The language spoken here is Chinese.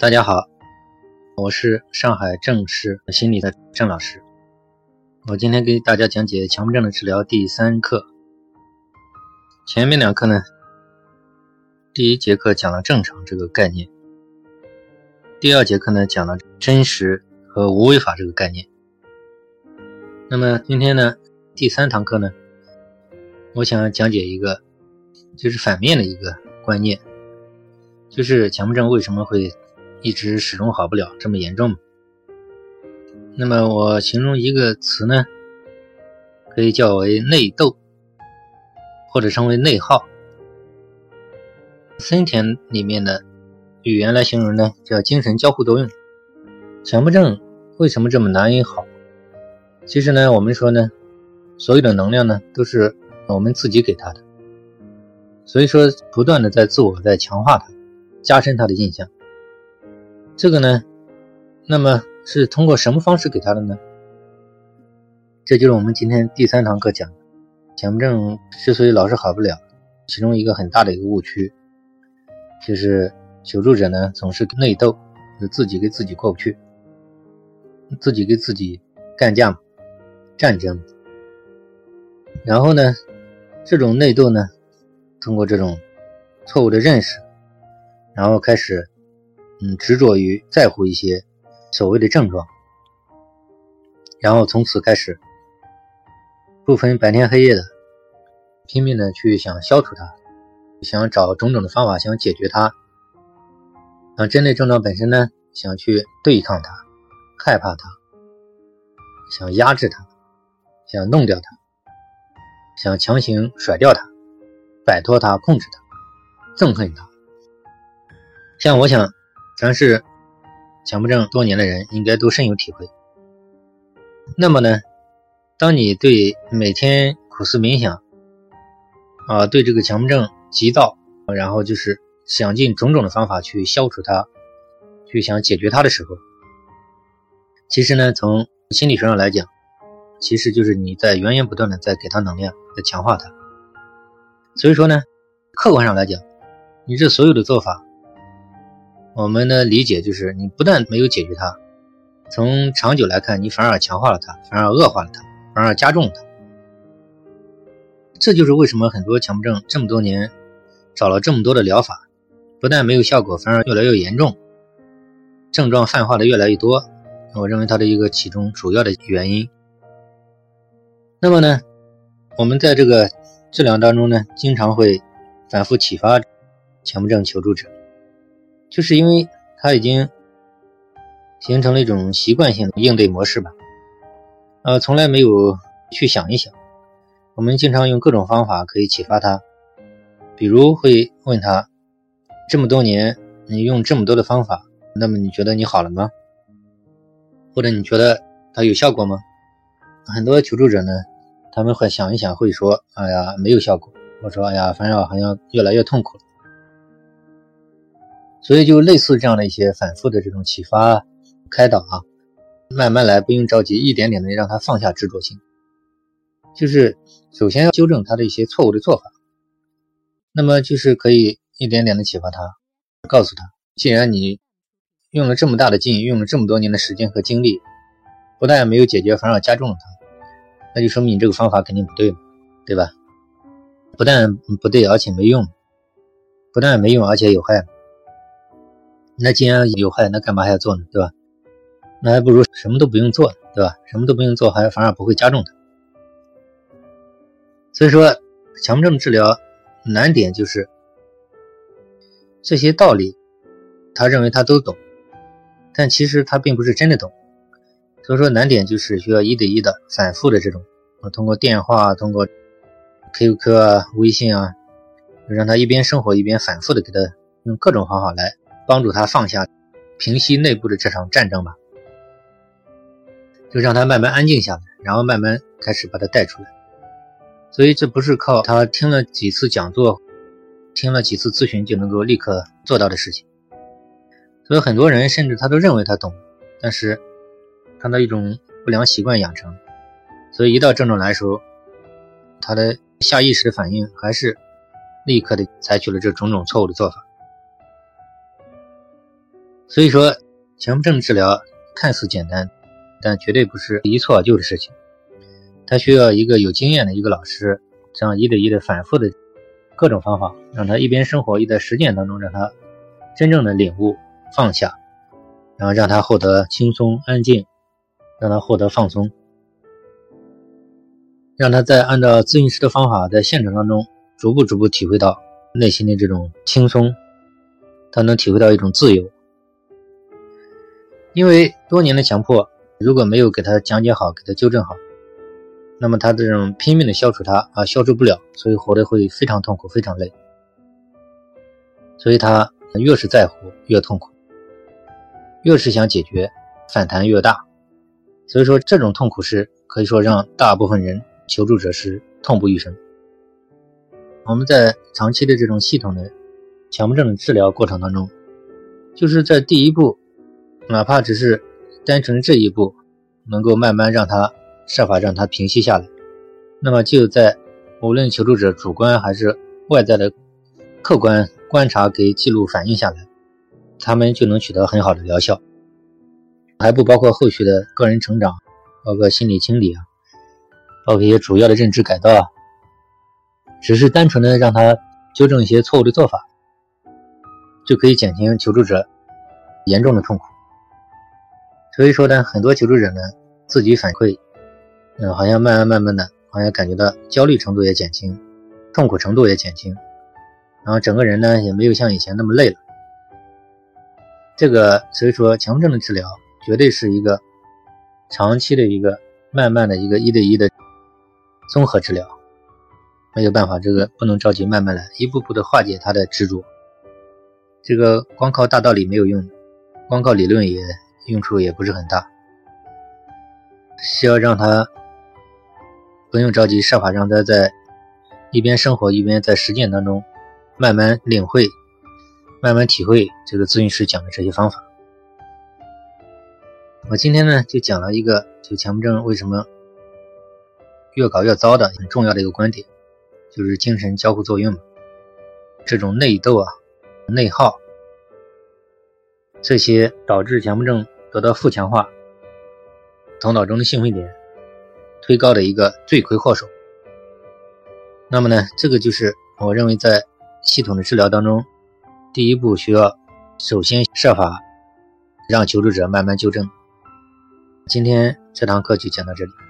大家好，我是上海正视心理的郑老师。我今天给大家讲解强迫症的治疗第三课。前面两课呢，第一节课讲了正常这个概念，第二节课呢讲了真实和无为法这个概念。那么今天呢，第三堂课呢，我想讲解一个就是反面的一个观念，就是强迫症为什么会。一直始终好不了，这么严重。那么我形容一个词呢，可以叫为内斗，或者称为内耗。森田里面的语言来形容呢，叫精神交互作用。强迫症为什么这么难以好？其实呢，我们说呢，所有的能量呢，都是我们自己给他的，所以说不断的在自我在强化它，加深他的印象。这个呢，那么是通过什么方式给他的呢？这就是我们今天第三堂课讲的，强迫症之所以老是好不了，其中一个很大的一个误区，就是求助者呢总是内斗，就自己跟自己过不去，自己跟自己干架、战争，然后呢，这种内斗呢，通过这种错误的认识，然后开始。嗯，执着于在乎一些所谓的症状，然后从此开始不分白天黑夜的拼命的去想消除它，想找种种的方法想解决它，想，针对症状本身呢，想去对抗它，害怕它，想压制它，想弄掉它，想强行甩掉它，摆脱它，控制它，憎恨它，像我想。凡是强迫症多年的人，应该都深有体会。那么呢，当你对每天苦思冥想，啊，对这个强迫症急躁，然后就是想尽种种的方法去消除它，去想解决它的时候，其实呢，从心理学上来讲，其实就是你在源源不断的在给他能量，在强化它。所以说呢，客观上来讲，你这所有的做法。我们的理解就是，你不但没有解决它，从长久来看，你反而强化了它，反而恶化了它，反而加重它。这就是为什么很多强迫症这么多年找了这么多的疗法，不但没有效果，反而越来越严重，症状泛化的越来越多。我认为它的一个其中主要的原因。那么呢，我们在这个治疗当中呢，经常会反复启发强迫症求助者。就是因为他已经形成了一种习惯性的应对模式吧，呃，从来没有去想一想。我们经常用各种方法可以启发他，比如会问他：这么多年你用这么多的方法，那么你觉得你好了吗？或者你觉得它有效果吗？很多求助者呢，他们会想一想，会说：哎呀，没有效果。我说：哎呀，反正好像越来越痛苦了。所以就类似这样的一些反复的这种启发、开导啊，慢慢来，不用着急，一点点的让他放下执着心。就是首先要纠正他的一些错误的做法，那么就是可以一点点的启发他，告诉他，既然你用了这么大的劲，用了这么多年的时间和精力，不但没有解决，反而加重了它，那就说明你这个方法肯定不对对吧？不但不对，而且没用，不但没用，而且有害。那既然有害，那干嘛还要做呢？对吧？那还不如什么都不用做，对吧？什么都不用做，还反而不会加重它。所以说，强迫症治疗难点就是这些道理，他认为他都懂，但其实他并不是真的懂。所以说，难点就是需要一对一的、反复的这种，通过电话、通过 QQ 啊、微信啊，让他一边生活一边反复的给他用各种方法来。帮助他放下、平息内部的这场战争吧，就让他慢慢安静下来，然后慢慢开始把他带出来。所以这不是靠他听了几次讲座、听了几次咨询就能够立刻做到的事情。所以很多人甚至他都认为他懂，但是他的一种不良习惯养成，所以一到症状来的时候，他的下意识的反应还是立刻的采取了这种种错误的做法。所以说，强迫症治疗看似简单，但绝对不是一蹴而就的事情。他需要一个有经验的一个老师，这样一对一的反复的各种方法，让他一边生活，一在实践当中，让他真正的领悟放下，然后让他获得轻松安静，让他获得放松，让他在按照咨询师的方法，在现场当中逐步逐步体会到内心的这种轻松，他能体会到一种自由。因为多年的强迫，如果没有给他讲解好，给他纠正好，那么他这种拼命的消除它啊，消除不了，所以活得会非常痛苦，非常累。所以他越是在乎，越痛苦；越是想解决，反弹越大。所以说，这种痛苦是可以说让大部分人求助者是痛不欲生。我们在长期的这种系统的强迫症的治疗过程当中，就是在第一步。哪怕只是单纯这一步，能够慢慢让他设法让他平息下来，那么就在无论求助者主观还是外在的客观观察给记录反映下来，他们就能取得很好的疗效，还不包括后续的个人成长，包括心理清理啊，包括一些主要的认知改造啊，只是单纯的让他纠正一些错误的做法，就可以减轻求助者严重的痛苦。所以说呢，很多求助者呢自己反馈，嗯，好像慢慢慢慢的，好像感觉到焦虑程度也减轻，痛苦程度也减轻，然后整个人呢也没有像以前那么累了。这个所以说，强迫症的治疗绝对是一个长期的一个慢慢的一个一对一的综合治疗，没有办法，这个不能着急，慢慢来，一步步的化解他的执着。这个光靠大道理没有用，光靠理论也。用处也不是很大，需要让他不用着急，设法让他在一边生活一边在实践当中慢慢领会、慢慢体会这个咨询师讲的这些方法。我今天呢就讲了一个，就强迫症为什么越搞越糟的很重要的一个观点，就是精神交互作用嘛，这种内斗啊、内耗这些导致强迫症。得到负强化，头脑中的兴奋点推高的一个罪魁祸首。那么呢，这个就是我认为在系统的治疗当中，第一步需要首先设法让求助者慢慢纠正。今天这堂课就讲到这里。